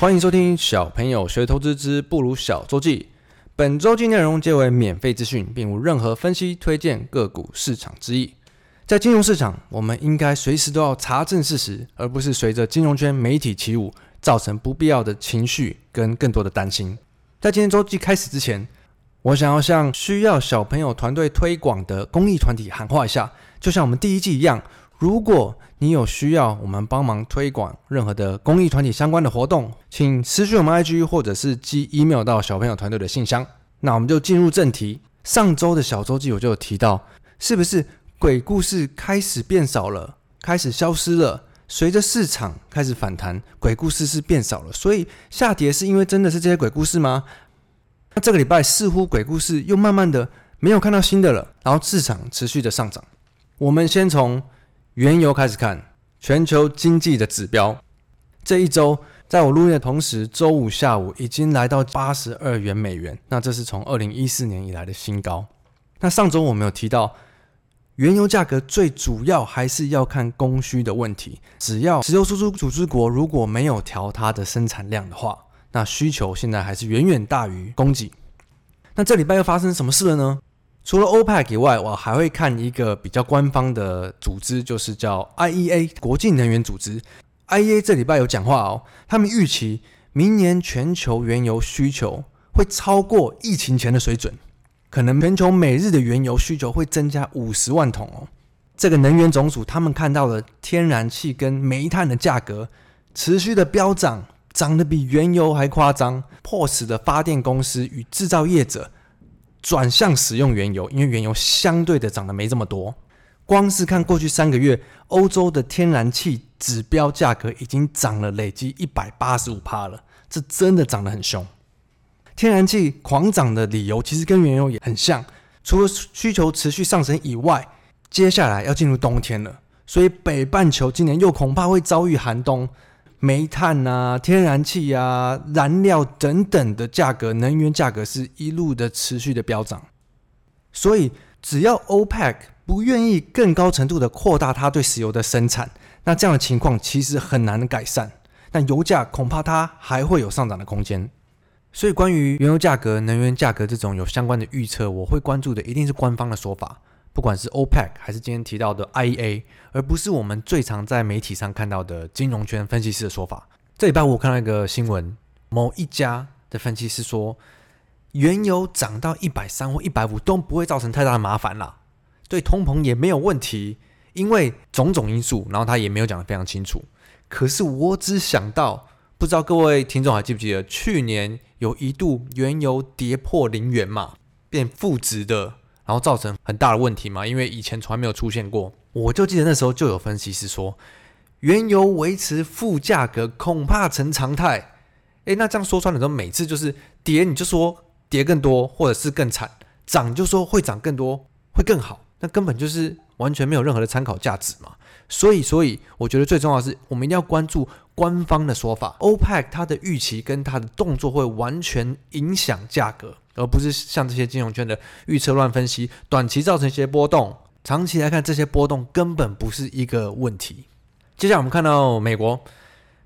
欢迎收听小朋友学投资之不如小周记。本周记内容皆为免费资讯，并无任何分析、推荐个股市场之意。在金融市场，我们应该随时都要查证事实，而不是随着金融圈媒体起舞，造成不必要的情绪跟更多的担心。在今天周记开始之前，我想要向需要小朋友团队推广的公益团体喊话一下，就像我们第一季一样，如果你有需要我们帮忙推广任何的公益团体相关的活动，请私讯我们 IG 或者是寄 email 到小朋友团队的信箱。那我们就进入正题。上周的小周记我就有提到，是不是鬼故事开始变少了，开始消失了？随着市场开始反弹，鬼故事是变少了，所以下跌是因为真的是这些鬼故事吗？那这个礼拜似乎鬼故事又慢慢的没有看到新的了，然后市场持续的上涨。我们先从原油开始看全球经济的指标。这一周在我录音的同时，周五下午已经来到八十二元美元，那这是从二零一四年以来的新高。那上周我们有提到，原油价格最主要还是要看供需的问题，只要石油输出组织国如果没有调它的生产量的话。那需求现在还是远远大于供给。那这礼拜又发生什么事了呢？除了 OPEC 以外，我还会看一个比较官方的组织，就是叫 IEA 国际能源组织。IEA 这礼拜有讲话哦，他们预期明年全球原油需求会超过疫情前的水准，可能全球每日的原油需求会增加五十万桶哦。这个能源总署他们看到了天然气跟煤炭的价格持续的飙涨。涨得比原油还夸张，迫使的发电公司与制造业者转向使用原油，因为原油相对的涨得没这么多。光是看过去三个月，欧洲的天然气指标价格已经涨了累计一百八十五趴了，这真的涨得很凶。天然气狂涨的理由其实跟原油也很像，除了需求持续上升以外，接下来要进入冬天了，所以北半球今年又恐怕会遭遇寒冬。煤炭啊、天然气啊、燃料等等的价格，能源价格是一路的持续的飙涨。所以，只要 OPEC 不愿意更高程度的扩大它对石油的生产，那这样的情况其实很难改善。但油价恐怕它还会有上涨的空间。所以，关于原油价格、能源价格这种有相关的预测，我会关注的一定是官方的说法。不管是 OPEC 还是今天提到的 IEA，而不是我们最常在媒体上看到的金融圈分析师的说法。这礼拜我看到一个新闻，某一家的分析师说，原油涨到一百三或一百五都不会造成太大的麻烦啦，对通膨也没有问题，因为种种因素。然后他也没有讲得非常清楚。可是我只想到，不知道各位听众还记不记得，去年有一度原油跌破零元嘛，变负值的。然后造成很大的问题嘛，因为以前从来没有出现过。我就记得那时候就有分析师说，原油维持负价格恐怕成常态。诶，那这样说穿了，之后每次就是跌你就说跌更多，或者是更惨；涨就说会涨更多，会更好。那根本就是完全没有任何的参考价值嘛。所以，所以我觉得最重要的是，我们一定要关注官方的说法。OPEC 它的预期跟它的动作会完全影响价格。而不是像这些金融圈的预测乱分析，短期造成一些波动，长期来看这些波动根本不是一个问题。接下来我们看到美国，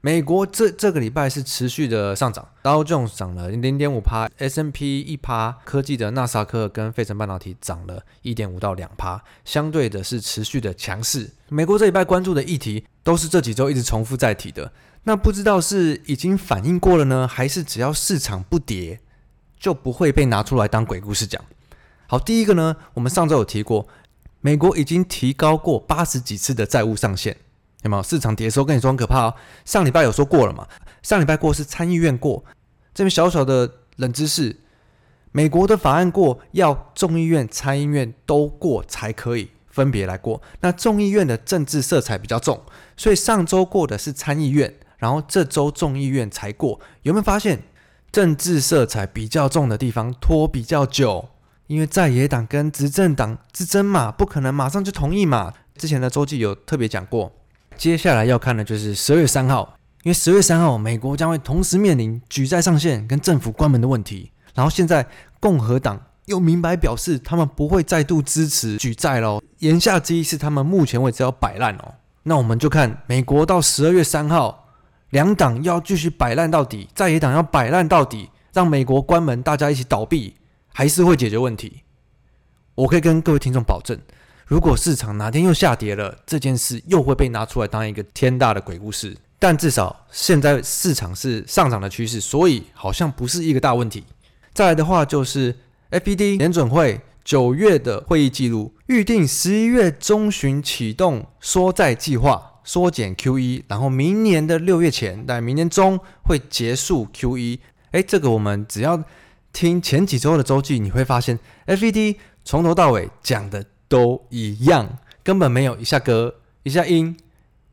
美国这这个礼拜是持续的上涨，道琼涨了零点五帕，S&P 一帕，科技的纳斯克跟费城半导体涨了一点五到两帕，相对的是持续的强势。美国这礼拜关注的议题都是这几周一直重复在提的，那不知道是已经反应过了呢，还是只要市场不跌，就不会被拿出来当鬼故事讲。好，第一个呢，我们上周有提过，美国已经提高过八十几次的债务上限，有没有？市场跌的时候跟你说很可怕哦。上礼拜有说过了嘛？上礼拜过是参议院过，这边小小的冷知识，美国的法案过要众议院、参议院都过才可以分别来过。那众议院的政治色彩比较重，所以上周过的是参议院，然后这周众议院才过。有没有发现？政治色彩比较重的地方拖比较久，因为在野党跟执政党之争嘛，不可能马上就同意嘛。之前的周记有特别讲过，接下来要看的就是十二月三号，因为十月三号美国将会同时面临举债上限跟政府关门的问题。然后现在共和党又明白表示他们不会再度支持举债喽，言下之意是他们目前为止要摆烂哦。那我们就看美国到十二月三号。两党要继续摆烂到底，在野党要摆烂到底，让美国关门，大家一起倒闭，还是会解决问题。我可以跟各位听众保证，如果市场哪天又下跌了，这件事又会被拿出来当一个天大的鬼故事。但至少现在市场是上涨的趋势，所以好像不是一个大问题。再来的话就是 FED 联准会九月的会议记录，预定十一月中旬启动缩债计划。缩减 QE，然后明年的六月前，在明年中会结束 QE。哎，这个我们只要听前几周的周记，你会发现 FED 从头到尾讲的都一样，根本没有一下鸽，一下鹰，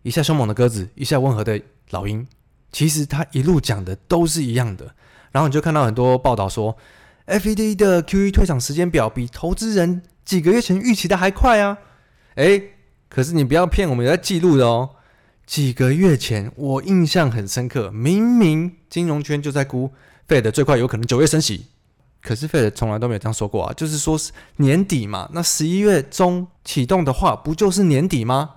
一下凶猛的鸽子，一下温和的老鹰。其实他一路讲的都是一样的。然后你就看到很多报道说，FED 的 QE 退场时间表比投资人几个月前预期的还快啊！哎。可是你不要骗我们，有在记录的哦。几个月前，我印象很深刻，明明金融圈就在估 Fed 最快有可能九月升息，可是 Fed 从来都没有这样说过啊。就是说是年底嘛，那十一月中启动的话，不就是年底吗？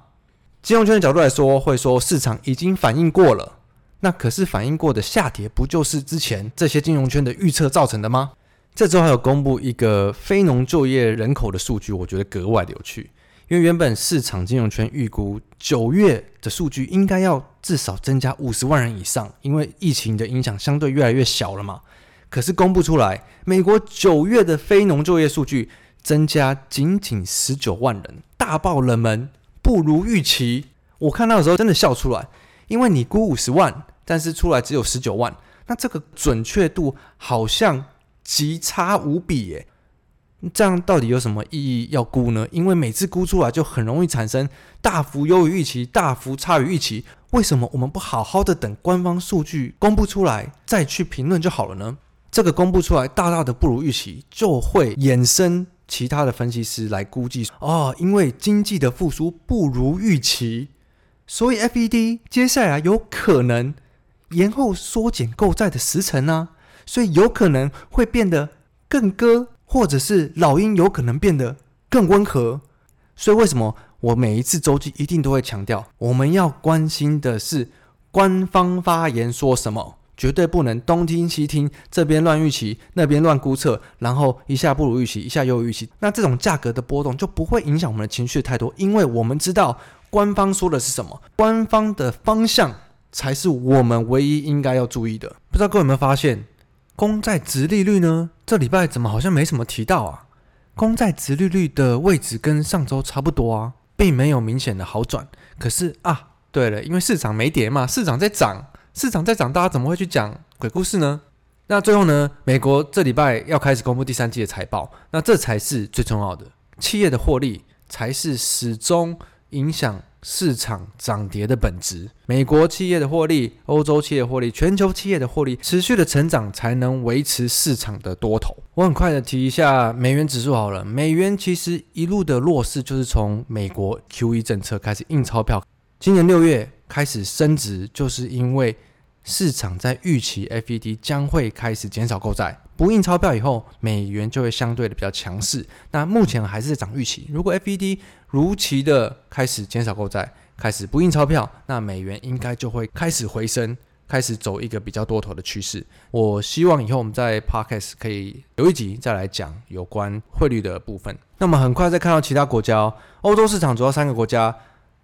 金融圈的角度来说，会说市场已经反应过了。那可是反应过的下跌，不就是之前这些金融圈的预测造成的吗？这周还有公布一个非农就业人口的数据，我觉得格外的有趣。因为原本市场金融圈预估九月的数据应该要至少增加五十万人以上，因为疫情的影响相对越来越小了嘛。可是公布出来，美国九月的非农就业数据增加仅仅十九万人，大爆冷门，不如预期。我看到的时候真的笑出来，因为你估五十万，但是出来只有十九万，那这个准确度好像极差无比耶。这样到底有什么意义要估呢？因为每次估出来就很容易产生大幅优于预期、大幅差于预期。为什么我们不好好的等官方数据公布出来再去评论就好了呢？这个公布出来大大的不如预期，就会衍生其他的分析师来估计哦，因为经济的复苏不如预期，所以 FED 接下来有可能延后缩减购债的时程呢，所以有可能会变得更鸽。或者是老鹰有可能变得更温和，所以为什么我每一次周记一定都会强调，我们要关心的是官方发言说什么，绝对不能东听西听，这边乱预期，那边乱估测，然后一下不如预期，一下又预期，那这种价格的波动就不会影响我们的情绪太多，因为我们知道官方说的是什么，官方的方向才是我们唯一应该要注意的。不知道各位有没有发现？公债殖利率呢？这礼拜怎么好像没什么提到啊？公债殖利率的位置跟上周差不多啊，并没有明显的好转。可是啊，对了，因为市场没跌嘛，市场在涨，市场在涨，大家怎么会去讲鬼故事呢？那最后呢，美国这礼拜要开始公布第三季的财报，那这才是最重要的，企业的获利才是始终影响。市场涨跌的本质，美国企业的获利、欧洲企业获利、全球企业的获利持续的成长，才能维持市场的多头。我很快的提一下美元指数好了，美元其实一路的弱势，就是从美国 QE 政策开始印钞票，今年六月开始升值，就是因为市场在预期 FED 将会开始减少购债。不印钞票以后，美元就会相对的比较强势。那目前还是在涨预期。如果 FED 如期的开始减少购债，开始不印钞票，那美元应该就会开始回升，开始走一个比较多头的趋势。我希望以后我们在 Podcast 可以有一集再来讲有关汇率的部分。那么很快再看到其他国家，欧洲市场主要三个国家，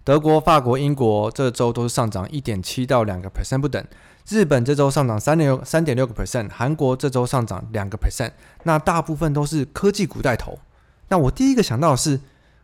德国、法国、英国，这周都是上涨一点七到两个 percent 不等。日本这周上涨三点六三点六个 percent，韩国这周上涨两个 percent，那大部分都是科技股带头。那我第一个想到的是，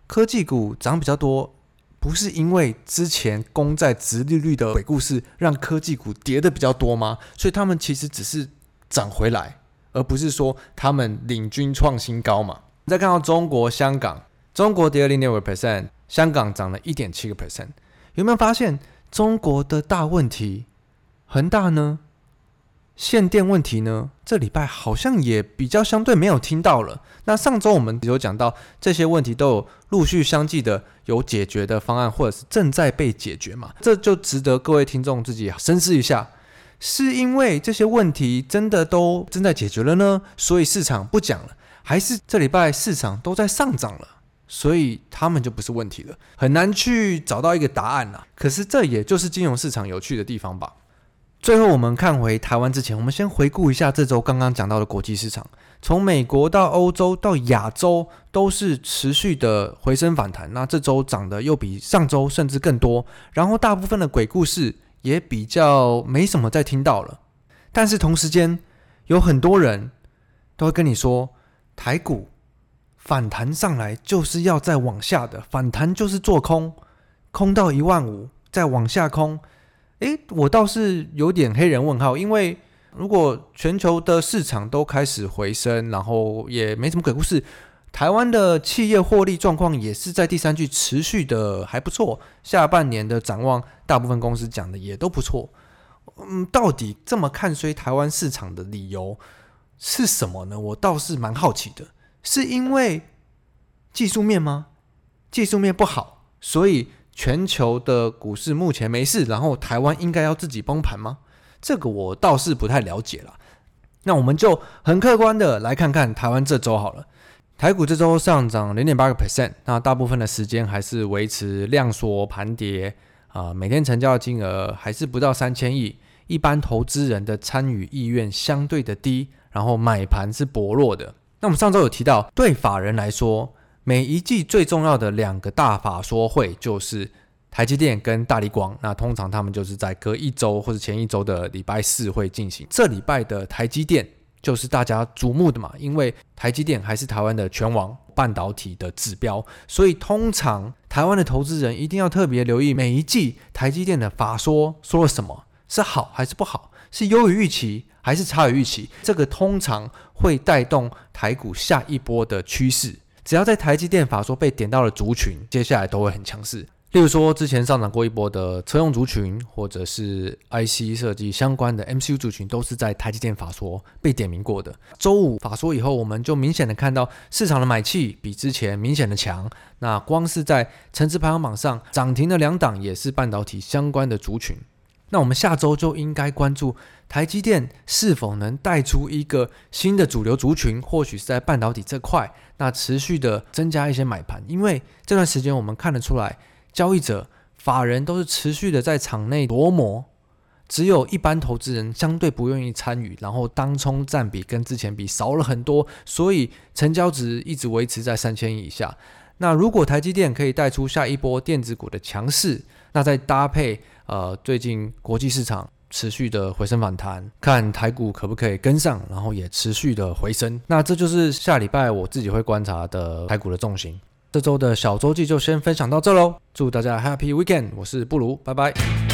科技股涨比较多，不是因为之前公债殖利率的鬼故事让科技股跌的比较多吗？所以他们其实只是涨回来，而不是说他们领军创新高嘛。再看到中国香港，中国跌了零点五个 percent，香港涨了一点七个 percent，有没有发现中国的大问题？恒大呢？限电问题呢？这礼拜好像也比较相对没有听到了。那上周我们有讲到这些问题都有陆续相继的有解决的方案，或者是正在被解决嘛？这就值得各位听众自己深思一下：是因为这些问题真的都正在解决了呢？所以市场不讲了，还是这礼拜市场都在上涨了，所以他们就不是问题了？很难去找到一个答案呐。可是这也就是金融市场有趣的地方吧。最后，我们看回台湾之前，我们先回顾一下这周刚刚讲到的国际市场，从美国到欧洲到亚洲，都是持续的回升反弹。那这周涨得又比上周甚至更多，然后大部分的鬼故事也比较没什么再听到了。但是同时间，有很多人都会跟你说，台股反弹上来就是要再往下的，反弹就是做空，空到一万五再往下空。诶，我倒是有点黑人问号，因为如果全球的市场都开始回升，然后也没什么鬼故事，台湾的企业获利状况也是在第三季持续的还不错，下半年的展望，大部分公司讲的也都不错。嗯，到底这么看衰台湾市场的理由是什么呢？我倒是蛮好奇的，是因为技术面吗？技术面不好，所以。全球的股市目前没事，然后台湾应该要自己崩盘吗？这个我倒是不太了解了。那我们就很客观的来看看台湾这周好了。台股这周上涨零点八个 percent，那大部分的时间还是维持量缩盘跌啊，每天成交的金额还是不到三千亿，一般投资人的参与意愿相对的低，然后买盘是薄弱的。那我们上周有提到，对法人来说。每一季最重要的两个大法说会就是台积电跟大立光，那通常他们就是在隔一周或者前一周的礼拜四会进行。这礼拜的台积电就是大家瞩目的嘛，因为台积电还是台湾的全王半导体的指标，所以通常台湾的投资人一定要特别留意每一季台积电的法说说了什么，是好还是不好，是优于预期还是差于预期，这个通常会带动台股下一波的趋势。只要在台积电法说被点到了族群，接下来都会很强势。例如说，之前上涨过一波的车用族群，或者是 IC 设计相关的 MCU 族群，都是在台积电法说被点名过的。周五法说以后，我们就明显的看到市场的买气比之前明显的强。那光是在成值排行榜上涨停的两档，也是半导体相关的族群。那我们下周就应该关注台积电是否能带出一个新的主流族群，或许是在半导体这块，那持续的增加一些买盘。因为这段时间我们看得出来，交易者、法人都是持续的在场内琢磨，只有一般投资人相对不愿意参与，然后当冲占比跟之前比少了很多，所以成交值一直维持在三千亿以下。那如果台积电可以带出下一波电子股的强势，那再搭配呃最近国际市场持续的回升反弹，看台股可不可以跟上，然后也持续的回升。那这就是下礼拜我自己会观察的台股的重心。这周的小周记就先分享到这喽，祝大家 Happy Weekend！我是布鲁，拜拜。